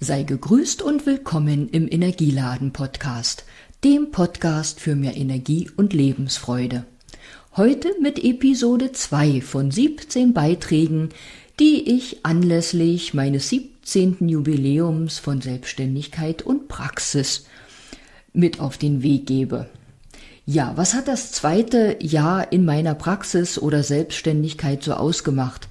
Sei gegrüßt und willkommen im Energieladen Podcast, dem Podcast für mehr Energie und Lebensfreude. Heute mit Episode 2 von 17 Beiträgen, die ich anlässlich meines 17. Jubiläums von Selbstständigkeit und Praxis mit auf den Weg gebe. Ja, was hat das zweite Jahr in meiner Praxis oder Selbstständigkeit so ausgemacht?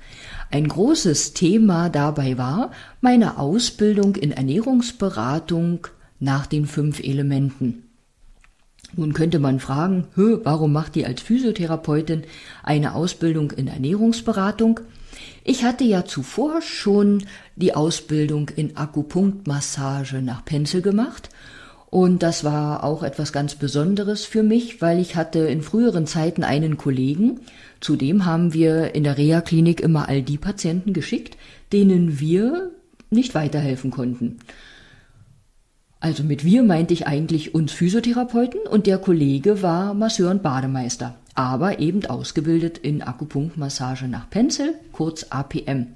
Ein großes Thema dabei war meine Ausbildung in Ernährungsberatung nach den fünf Elementen. Nun könnte man fragen, warum macht die als Physiotherapeutin eine Ausbildung in Ernährungsberatung? Ich hatte ja zuvor schon die Ausbildung in Akupunktmassage nach Penzel gemacht und das war auch etwas ganz Besonderes für mich, weil ich hatte in früheren Zeiten einen Kollegen, zudem haben wir in der Reha-Klinik immer all die Patienten geschickt, denen wir nicht weiterhelfen konnten. Also mit wir meinte ich eigentlich uns Physiotherapeuten und der Kollege war Masseur und Bademeister, aber eben ausgebildet in Akupunktmassage nach Penzel, kurz APM.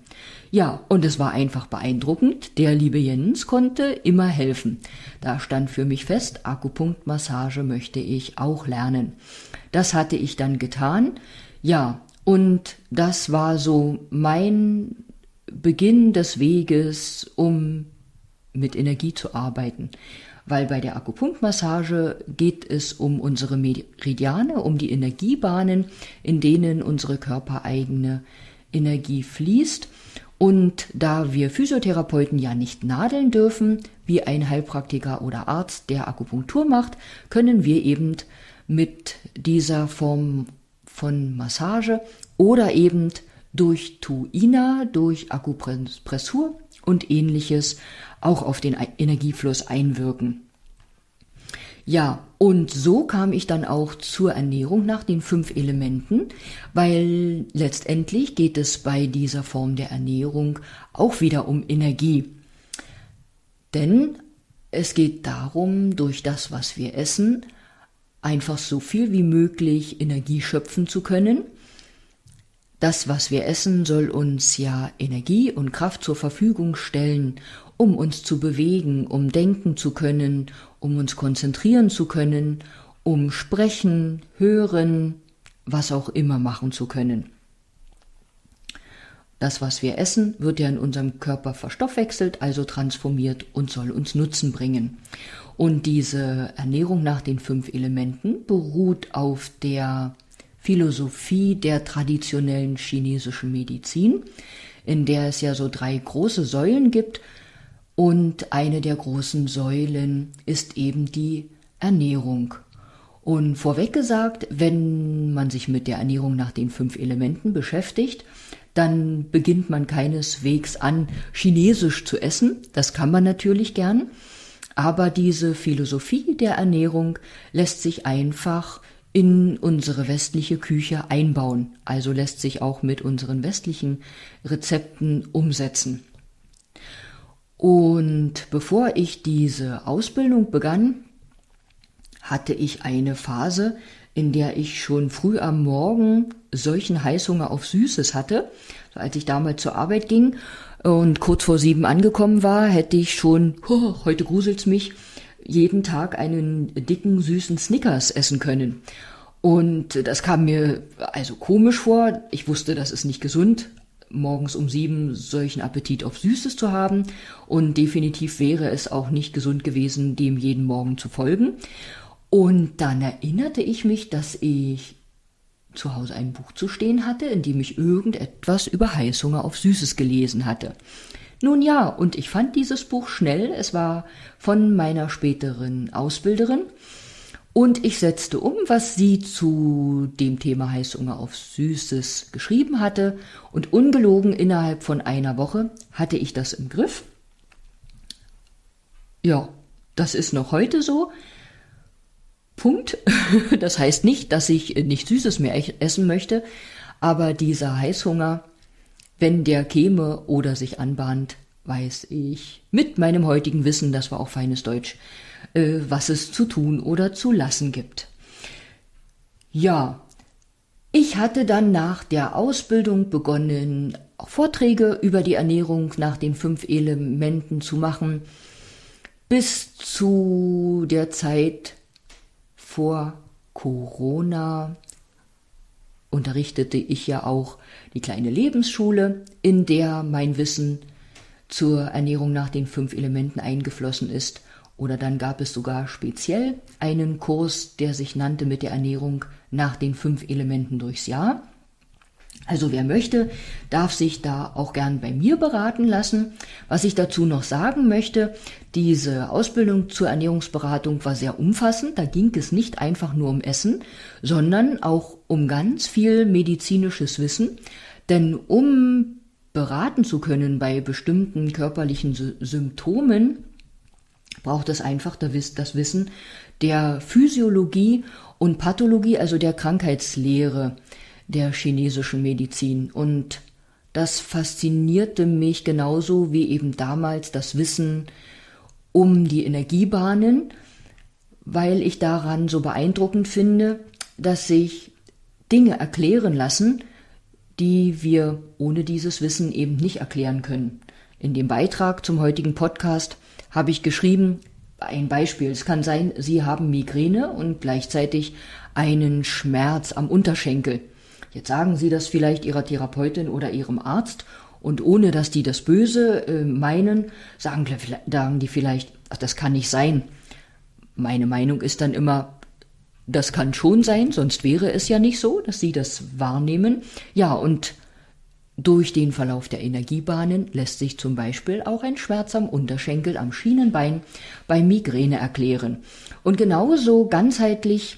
Ja, und es war einfach beeindruckend. Der liebe Jens konnte immer helfen. Da stand für mich fest, Akupunktmassage möchte ich auch lernen. Das hatte ich dann getan. Ja, und das war so mein Beginn des Weges, um mit Energie zu arbeiten. Weil bei der Akupunktmassage geht es um unsere Meridiane, um die Energiebahnen, in denen unsere körpereigene Energie fließt. Und da wir Physiotherapeuten ja nicht nadeln dürfen, wie ein Heilpraktiker oder Arzt, der Akupunktur macht, können wir eben mit dieser Form von Massage oder eben durch Tuina, durch Akupressur und ähnliches auch auf den Energiefluss einwirken. Ja, und so kam ich dann auch zur Ernährung nach den fünf Elementen, weil letztendlich geht es bei dieser Form der Ernährung auch wieder um Energie. Denn es geht darum, durch das, was wir essen, einfach so viel wie möglich Energie schöpfen zu können. Das, was wir essen, soll uns ja Energie und Kraft zur Verfügung stellen, um uns zu bewegen, um denken zu können, um uns konzentrieren zu können, um sprechen, hören, was auch immer machen zu können. Das, was wir essen, wird ja in unserem Körper verstoffwechselt, also transformiert und soll uns Nutzen bringen. Und diese Ernährung nach den fünf Elementen beruht auf der Philosophie der traditionellen chinesischen Medizin, in der es ja so drei große Säulen gibt, und eine der großen Säulen ist eben die Ernährung. Und vorweg gesagt, wenn man sich mit der Ernährung nach den fünf Elementen beschäftigt, dann beginnt man keineswegs an, chinesisch zu essen. Das kann man natürlich gern. Aber diese Philosophie der Ernährung lässt sich einfach in unsere westliche Küche einbauen. Also lässt sich auch mit unseren westlichen Rezepten umsetzen. Und bevor ich diese Ausbildung begann, hatte ich eine Phase, in der ich schon früh am Morgen solchen Heißhunger auf Süßes hatte. als ich damals zur Arbeit ging und kurz vor sieben angekommen war, hätte ich schon, oh, heute gruselt's mich, jeden Tag einen dicken, süßen Snickers essen können. Und das kam mir also komisch vor. Ich wusste, das ist nicht gesund, morgens um sieben solchen Appetit auf Süßes zu haben. Und definitiv wäre es auch nicht gesund gewesen, dem jeden Morgen zu folgen. Und dann erinnerte ich mich, dass ich zu Hause ein Buch zu stehen hatte, in dem ich irgendetwas über Heißhunger auf Süßes gelesen hatte. Nun ja, und ich fand dieses Buch schnell. Es war von meiner späteren Ausbilderin und ich setzte um, was sie zu dem Thema Heißhunger auf Süßes geschrieben hatte. Und ungelogen innerhalb von einer Woche hatte ich das im Griff. Ja, das ist noch heute so. Punkt. Das heißt nicht, dass ich nicht Süßes mehr essen möchte, aber dieser Heißhunger, wenn der käme oder sich anbahnt, weiß ich mit meinem heutigen Wissen, das war auch feines Deutsch, äh, was es zu tun oder zu lassen gibt. Ja, ich hatte dann nach der Ausbildung begonnen, Vorträge über die Ernährung nach den fünf Elementen zu machen, bis zu der Zeit vor Corona unterrichtete ich ja auch die kleine Lebensschule, in der mein Wissen zur Ernährung nach den fünf Elementen eingeflossen ist. Oder dann gab es sogar speziell einen Kurs, der sich nannte mit der Ernährung nach den fünf Elementen durchs Jahr. Also wer möchte, darf sich da auch gern bei mir beraten lassen. Was ich dazu noch sagen möchte, diese Ausbildung zur Ernährungsberatung war sehr umfassend. Da ging es nicht einfach nur um Essen, sondern auch um ganz viel medizinisches Wissen. Denn um beraten zu können bei bestimmten körperlichen Symptomen, braucht es einfach das Wissen der Physiologie und Pathologie, also der Krankheitslehre der chinesischen Medizin. Und das faszinierte mich genauso wie eben damals das Wissen um die Energiebahnen, weil ich daran so beeindruckend finde, dass sich Dinge erklären lassen, die wir ohne dieses Wissen eben nicht erklären können. In dem Beitrag zum heutigen Podcast habe ich geschrieben, ein Beispiel, es kann sein, Sie haben Migräne und gleichzeitig einen Schmerz am Unterschenkel. Jetzt sagen Sie das vielleicht Ihrer Therapeutin oder Ihrem Arzt und ohne dass die das Böse äh, meinen, sagen, sagen die vielleicht, ach, das kann nicht sein. Meine Meinung ist dann immer, das kann schon sein, sonst wäre es ja nicht so, dass Sie das wahrnehmen. Ja, und durch den Verlauf der Energiebahnen lässt sich zum Beispiel auch ein Schmerz am Unterschenkel, am Schienenbein bei Migräne erklären. Und genauso ganzheitlich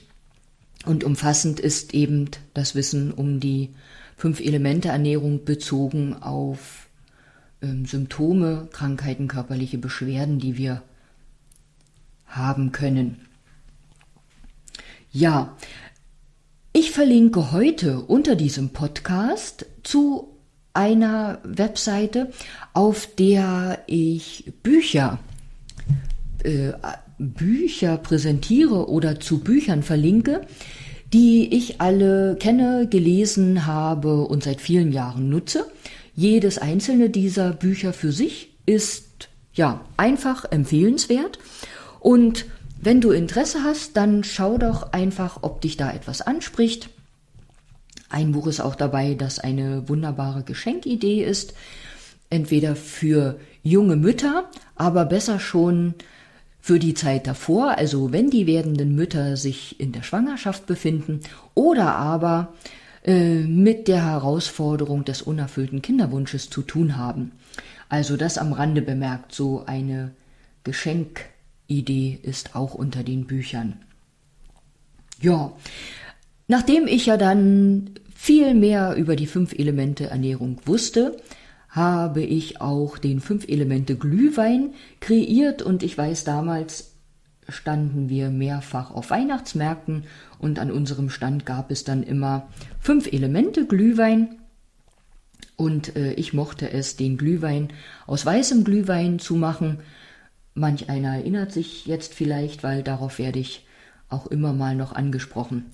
und umfassend ist eben das Wissen um die Fünf-Elemente-Ernährung bezogen auf ähm, Symptome, Krankheiten, körperliche Beschwerden, die wir haben können. Ja, ich verlinke heute unter diesem Podcast zu einer Webseite, auf der ich Bücher äh, Bücher präsentiere oder zu Büchern verlinke, die ich alle kenne, gelesen habe und seit vielen Jahren nutze. Jedes einzelne dieser Bücher für sich ist ja einfach empfehlenswert und wenn du Interesse hast, dann schau doch einfach, ob dich da etwas anspricht. Ein Buch ist auch dabei, das eine wunderbare Geschenkidee ist, entweder für junge Mütter, aber besser schon für die Zeit davor, also wenn die werdenden Mütter sich in der Schwangerschaft befinden oder aber äh, mit der Herausforderung des unerfüllten Kinderwunsches zu tun haben. Also das am Rande bemerkt, so eine Geschenkidee ist auch unter den Büchern. Ja, nachdem ich ja dann viel mehr über die fünf Elemente Ernährung wusste, habe ich auch den fünf Elemente Glühwein kreiert und ich weiß damals standen wir mehrfach auf Weihnachtsmärkten und an unserem Stand gab es dann immer fünf Elemente Glühwein und äh, ich mochte es, den Glühwein aus weißem Glühwein zu machen. Manch einer erinnert sich jetzt vielleicht, weil darauf werde ich auch immer mal noch angesprochen.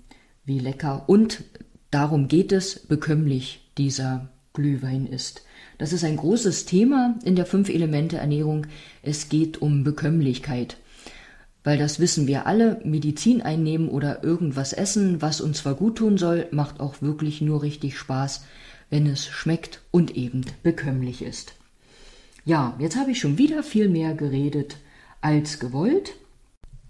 Wie lecker und darum geht es, bekömmlich dieser Glühwein ist. Das ist ein großes Thema in der Fünf-Elemente-Ernährung. Es geht um Bekömmlichkeit. Weil das wissen wir alle, Medizin einnehmen oder irgendwas essen, was uns zwar gut tun soll, macht auch wirklich nur richtig Spaß, wenn es schmeckt und eben bekömmlich ist. Ja, jetzt habe ich schon wieder viel mehr geredet als gewollt.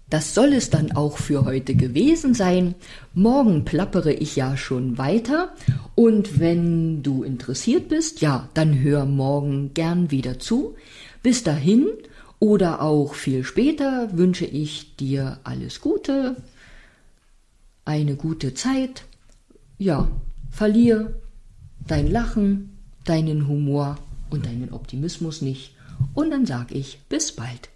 Das soll es dann auch für heute gewesen sein. Morgen plappere ich ja schon weiter. Und wenn du interessiert bist, ja, dann hör morgen gern wieder zu. Bis dahin oder auch viel später wünsche ich dir alles Gute, eine gute Zeit. Ja, verlier dein Lachen, deinen Humor und deinen Optimismus nicht. Und dann sag ich bis bald.